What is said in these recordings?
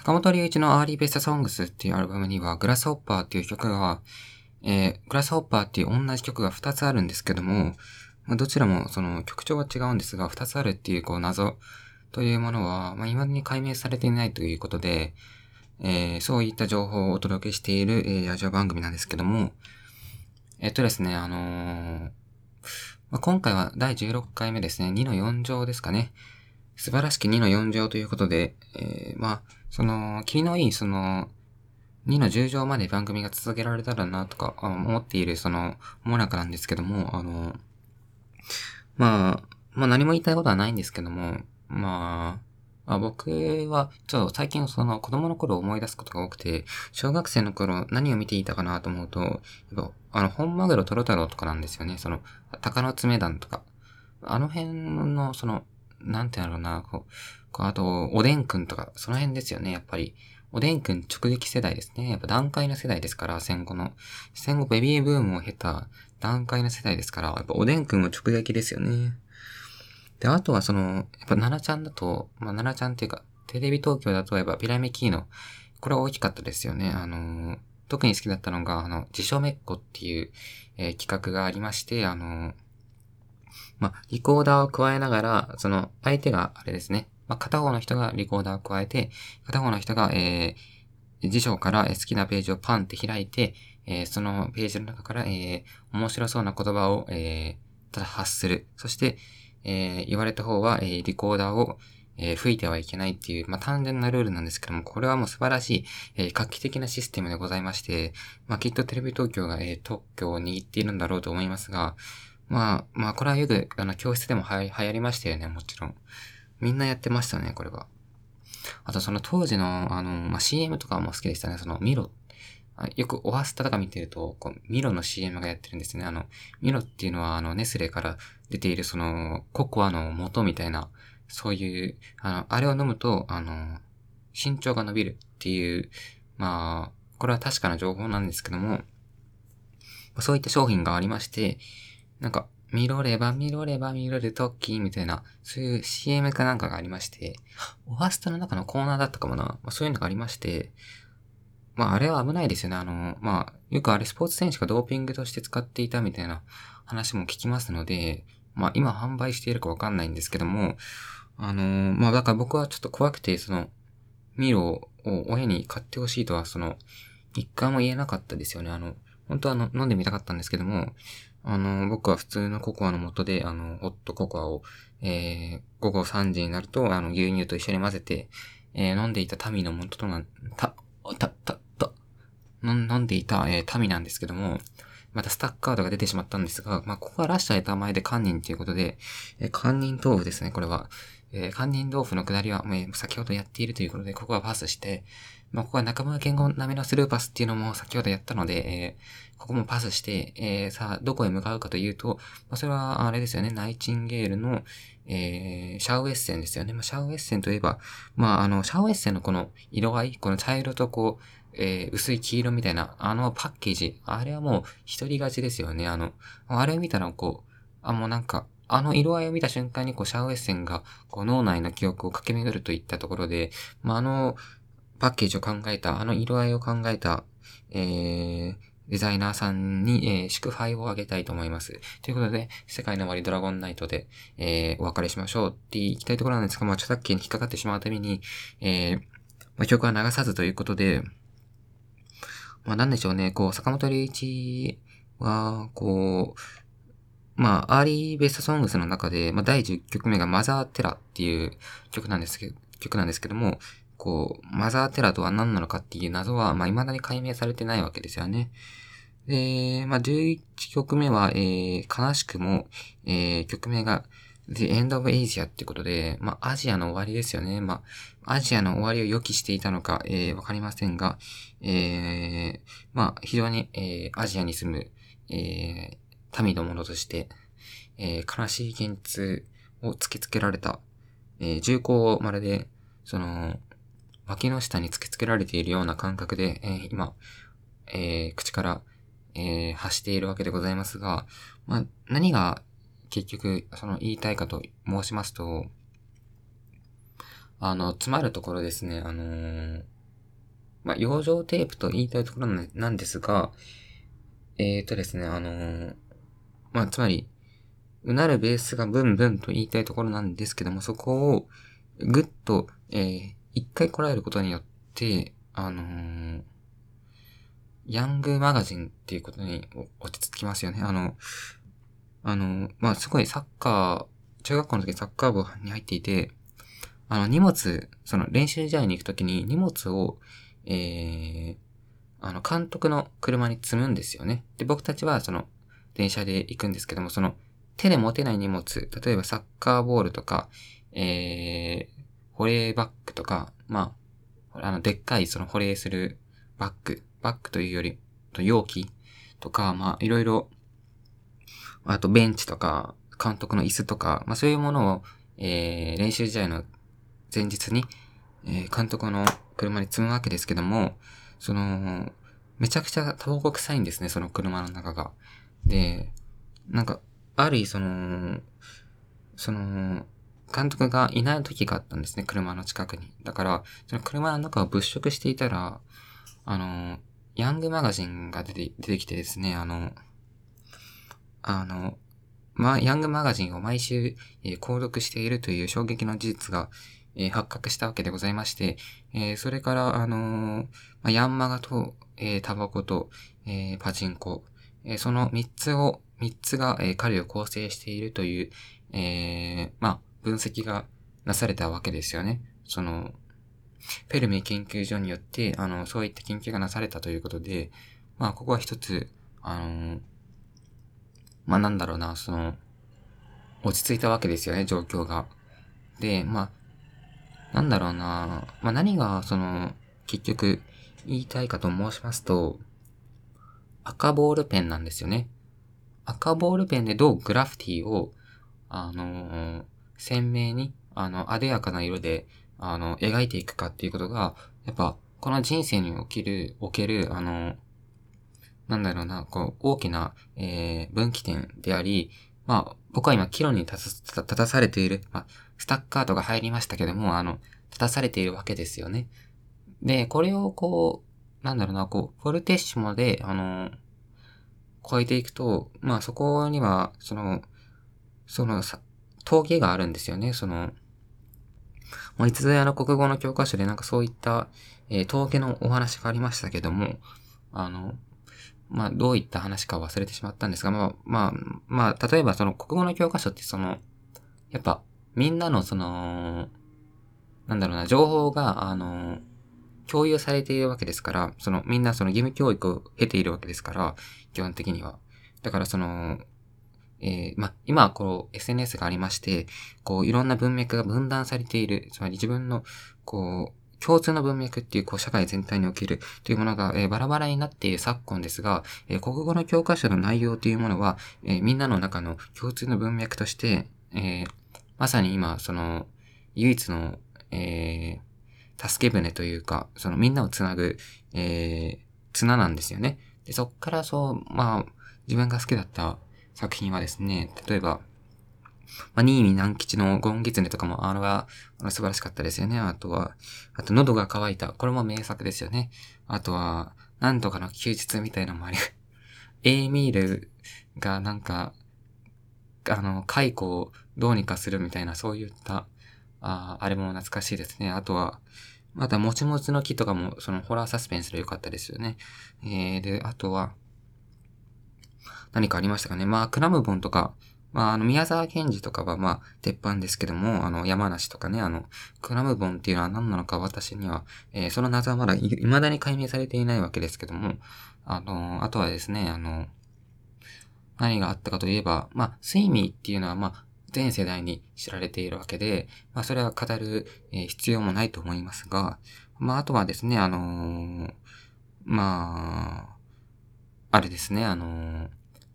坂本龍一のアーリーベストソングスっていうアルバムには、グラスホッパーっていう曲が、えー、グラスホッパーっていう同じ曲が2つあるんですけども、まあ、どちらもその曲調が違うんですが、2つあるっていうこう謎というものは、まあ、未だに解明されていないということで、えー、そういった情報をお届けしている、えー、ラジオ番組なんですけども、えっとですね、あのー、まあ、今回は第16回目ですね、2の4乗ですかね。素晴らしき2の4乗ということで、えー、まあ、その、気のいい、その、2の10乗まで番組が続けられたらなとか思っている、その、もなかなんですけども、あの、まあ、まあ何も言いたいことはないんですけども、まあ、あ僕は、ちょっと最近その子供の頃思い出すことが多くて、小学生の頃何を見ていたかなと思うと、やっぱあの、本マグロトロ太郎とかなんですよね。その、鷹の爪団とか。あの辺の、その、なんてやろうな、こう、あと、おでんくんとか、その辺ですよね、やっぱり。おでんくん直撃世代ですね。やっぱ段階の世代ですから、戦後の。戦後ベビーブームを経た段階の世代ですから、やっぱおでんくんも直撃ですよね。で、あとはその、やっぱ奈々ちゃんだと、まあ奈々ちゃんっていうか、テレビ東京だとやっぱピラミキーノ、これは大きかったですよね。あのー、特に好きだったのが、あの、自称めっこっていう、えー、企画がありまして、あのー、まあ、リコーダーを加えながら、その、相手があれですね、まあ、片方の人がリコーダーを加えて、片方の人が、えー、辞書から好きなページをパンって開いて、えー、そのページの中から、えー、面白そうな言葉を、えー、ただ発する。そして、えー、言われた方は、えー、リコーダーを、えー、吹いてはいけないっていう、まあ、単純なルールなんですけども、これはもう素晴らしい、えー、画期的なシステムでございまして、まあ、きっとテレビ東京が、えー、特許を握っているんだろうと思いますが、まあ、まあ、これはよく、あの、教室でも流行りましたよね、もちろん。みんなやってましたね、これは。あとその当時の、あの、まあ、CM とかも好きでしたね。そのミロ。よくオアスタとか見てると、こう、ミロの CM がやってるんですね。あの、ミロっていうのは、あの、ネスレから出ているその、ココアの元みたいな、そういう、あの、あれを飲むと、あの、身長が伸びるっていう、まあ、これは確かな情報なんですけども、そういった商品がありまして、なんか、見ろれば見ろれば見ろるときみたいな、そういう CM かなんかがありまして、オファストの中のコーナーだったかもな。まあ、そういうのがありまして、まああれは危ないですよね。あの、まあ、よくあれスポーツ選手がドーピングとして使っていたみたいな話も聞きますので、まあ今販売しているかわかんないんですけども、あのまあだから僕はちょっと怖くて、その、ミロを親に買ってほしいとは、その、一回も言えなかったですよね。あの、本当はの飲んでみたかったんですけども、あの、僕は普通のココアの元で、あの、ホットココアを、えー、午後3時になると、あの、牛乳と一緒に混ぜて、えー、飲んでいたタミの元とな、た、た、た、た、飲んでいた、えー、タミなんですけども、またスタッカードが出てしまったんですが、まあ、ここから出した枝前で堪忍ということで、えー、堪忍豆腐ですね、これは。えー、堪忍豆腐のくだりは、えー、先ほどやっているということで、ここはパスして、まあ、ここは中村健吾並みのスルーパスっていうのも先ほどやったので、えー、ここもパスして、えー、さあ、どこへ向かうかというと、まあ、それはあれですよね、ナイチンゲールの、えー、シャウエッセンですよね。まあ、シャウエッセンといえば、まあ、あの、シャウエッセンのこの色合い、この茶色とこう、えー、薄い黄色みたいな、あのパッケージ、あれはもう一人勝ちですよね。あの、あれを見たらこう、あ、もうなんか、あの色合いを見た瞬間にこうシャウエッセンがこう脳内の記憶を駆け巡るといったところで、まあ、あのパッケージを考えた、あの色合いを考えた、えー、デザイナーさんに、えー、祝杯をあげたいと思います。ということで、世界の終わりドラゴンナイトで、えー、お別れしましょうって言いたいところなんですが、まあ、著作権に引っかかってしまうために、えー、まあ、曲は流さずということで、まあ、なんでしょうね、こう、坂本龍一は、こう、まあ、アーリーベストソングスの中で、まあ、第10曲目がマザーテラっていう曲なんですけど、曲なんですけども、こう、マザーテラとは何なのかっていう謎は、まあ、未だに解明されてないわけですよね。で、まあ、11曲目は、えー、悲しくも、えー、曲名が、The End of Asia ってことで、まあ、アジアの終わりですよね。まあ、アジアの終わりを予期していたのか、えー、わかりませんが、えー、まあ、非常に、えー、アジアに住む、えー、民のものとして、えー、悲しい現実を突きつけられた、えー、重厚をまるで、その、脇の下に突きつけられているような感覚で、えー、今、えー、口から、えー、発しているわけでございますが、まあ、何が結局、その言いたいかと申しますと、あの、詰まるところですね、あのー、まあ、養生テープと言いたいところなんですが、えーとですね、あのー、まあ、つまり、うなるベースがブンブンと言いたいところなんですけども、そこをぐっと、え、一回こらえることによって、あのー、ヤングマガジンっていうことに落ち着きますよね。あの、あの、まあ、すごいサッカー、中学校の時サッカー部に入っていて、あの、荷物、その練習試合に行くときに荷物を、えー、あの、監督の車に積むんですよね。で、僕たちはその、電車で行くんですけども、その、手で持てない荷物、例えばサッカーボールとか、えー、保冷バッグとか、まあ、あの、でっかいその保冷するバッグ、バッグというより、容器とか、まあ、いろいろ、あとベンチとか、監督の椅子とか、まあそういうものを、えー、練習試合の前日に、えー、監督の車に積むわけですけども、その、めちゃくちゃタバコ臭いんですね、その車の中が。で、なんか、ある日その、その、監督がいない時があったんですね、車の近くに。だから、その車の中を物色していたら、あの、ヤングマガジンが出て出てきてですね、あの、あの、ま、ヤングマガジンを毎週、えー、購読しているという衝撃の事実が、えー、発覚したわけでございまして、えー、それから、あのー、まヤンマガと、え、タバコと、え、パチンコ、え、その三つを、三つが、えー、彼を構成しているという、え、まあ、分析がなされたわけですよね。その、フェルミ研究所によって、あの、そういった研究がなされたということで、まあ、ここは一つ、あの、まあ、なんだろうな、その、落ち着いたわけですよね、状況が。で、まあ、なんだろうな、まあ、何が、その、結局、言いたいかと申しますと、赤ボールペンなんですよね。赤ボールペンでどうグラフィティを、あのー、鮮明に、あの、あでやかな色で、あの、描いていくかっていうことが、やっぱ、この人生における、おける、あの、なんだろうな、こう、大きな、えー、分岐点であり、まあ、僕は今、岐路に立た立たされている、まあ、スタッカートが入りましたけども、あの、立たされているわけですよね。で、これをこう、なんだろうな、こう、フォルテッシモで、あの、超えていくと、まあそこには、その、そのさ、峠があるんですよね、その、もういつぞやの国語の教科書でなんかそういった、えー、峠のお話がありましたけども、あの、まあ、どういった話か忘れてしまったんですが、まあ、まあ、まあ、例えばその国語の教科書ってその、やっぱ、みんなのその、なんだろうな、情報が、あの、共有されているわけですから、その、みんなその義務教育を経ているわけですから、基本的には。だからその、えー、ま、今はこう、SNS がありまして、こう、いろんな文脈が分断されている、つまり自分の、こう、共通の文脈っていう、こう、社会全体におけるというものが、えー、バラバラになっている昨今ですが、えー、国語の教科書の内容というものは、えー、みんなの中の共通の文脈として、えまさに今、その、唯一の、え助け舟というか、そのみんなをつなぐ、え綱なんですよね。で、そっからそう、まあ、自分が好きだった作品はですね、例えば、まあ、新見南吉のゴンギツネとかも、あれは、あの素晴らしかったですよね。あとは、あと、喉が渇いた。これも名作ですよね。あとは、なんとかの休日みたいなのもあり、エイミールがなんか、あの、解雇をどうにかするみたいな、そういった、ああれも懐かしいですね。あとは、また、もちもちの木とかも、その、ホラーサスペンスで良かったですよね。えー、で、あとは、何かありましたかね。まあ、クラムボンとか、まあ、あの、宮沢賢治とかは、まあ、鉄板ですけども、あの、山梨とかね、あの、クラムボンっていうのは何なのか私には、えー、その謎はまだい未だに解明されていないわけですけども、あの、あとはですね、あの、何があったかといえば、まあ、睡眠っていうのは、まあ、全世代に知られているわけで、まあ、それは語る、えー、必要もないと思いますが、まあ、あとはですね、あのー、まあ、あれですね、あのー、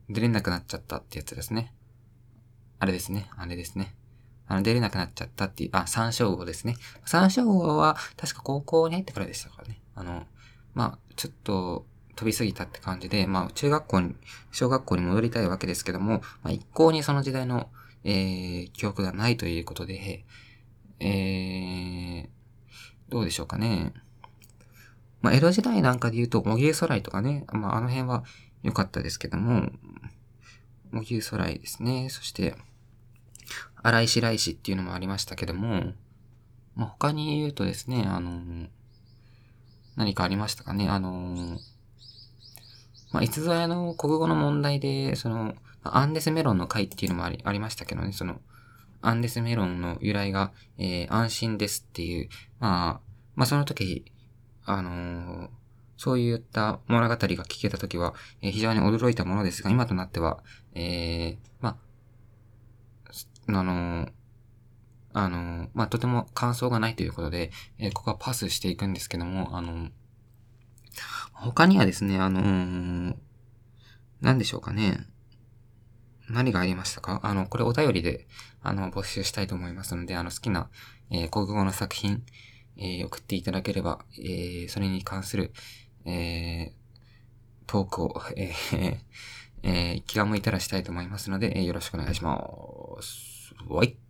出れなくなっちゃったってやつですね。あれですね。あれですね。あの、出れなくなっちゃったっていう、あ、三章号ですね。三章号は、確か高校に入ってからでしたからね。あの、まあ、ちょっと、飛びすぎたって感じで、まあ、中学校に、小学校に戻りたいわけですけども、まあ、一向にその時代の、えー、記憶がないということで、えー、どうでしょうかね。まあ、江戸時代なんかで言うと、茂牛空とかね、まあ、あの辺は良かったですけども、茂牛空いですね。そして、荒石来石っていうのもありましたけども、まあ、他に言うとですね、あの、何かありましたかね、あの、まあ、いつぞやの国語の問題で、その、アンデスメロンの回っていうのもあり、ありましたけどね、その、アンデスメロンの由来が、えー、安心ですっていう、まあ、まあその時、あのー、そういった物語が聞けた時は、えー、非常に驚いたものですが、今となっては、えー、まあ、あのー、あのー、まあ、とても感想がないということで、え、ここはパスしていくんですけども、あの、他にはですね、あのー、何でしょうかね。何がありましたか？あの、これお便りで、あの、募集したいと思いますので、あの、好きな、えー、国語の作品、えー、送っていただければ、えー、それに関する、えー、トークを、えー、えー、気が向いたらしたいと思いますので、えー、よろしくお願いします。はい。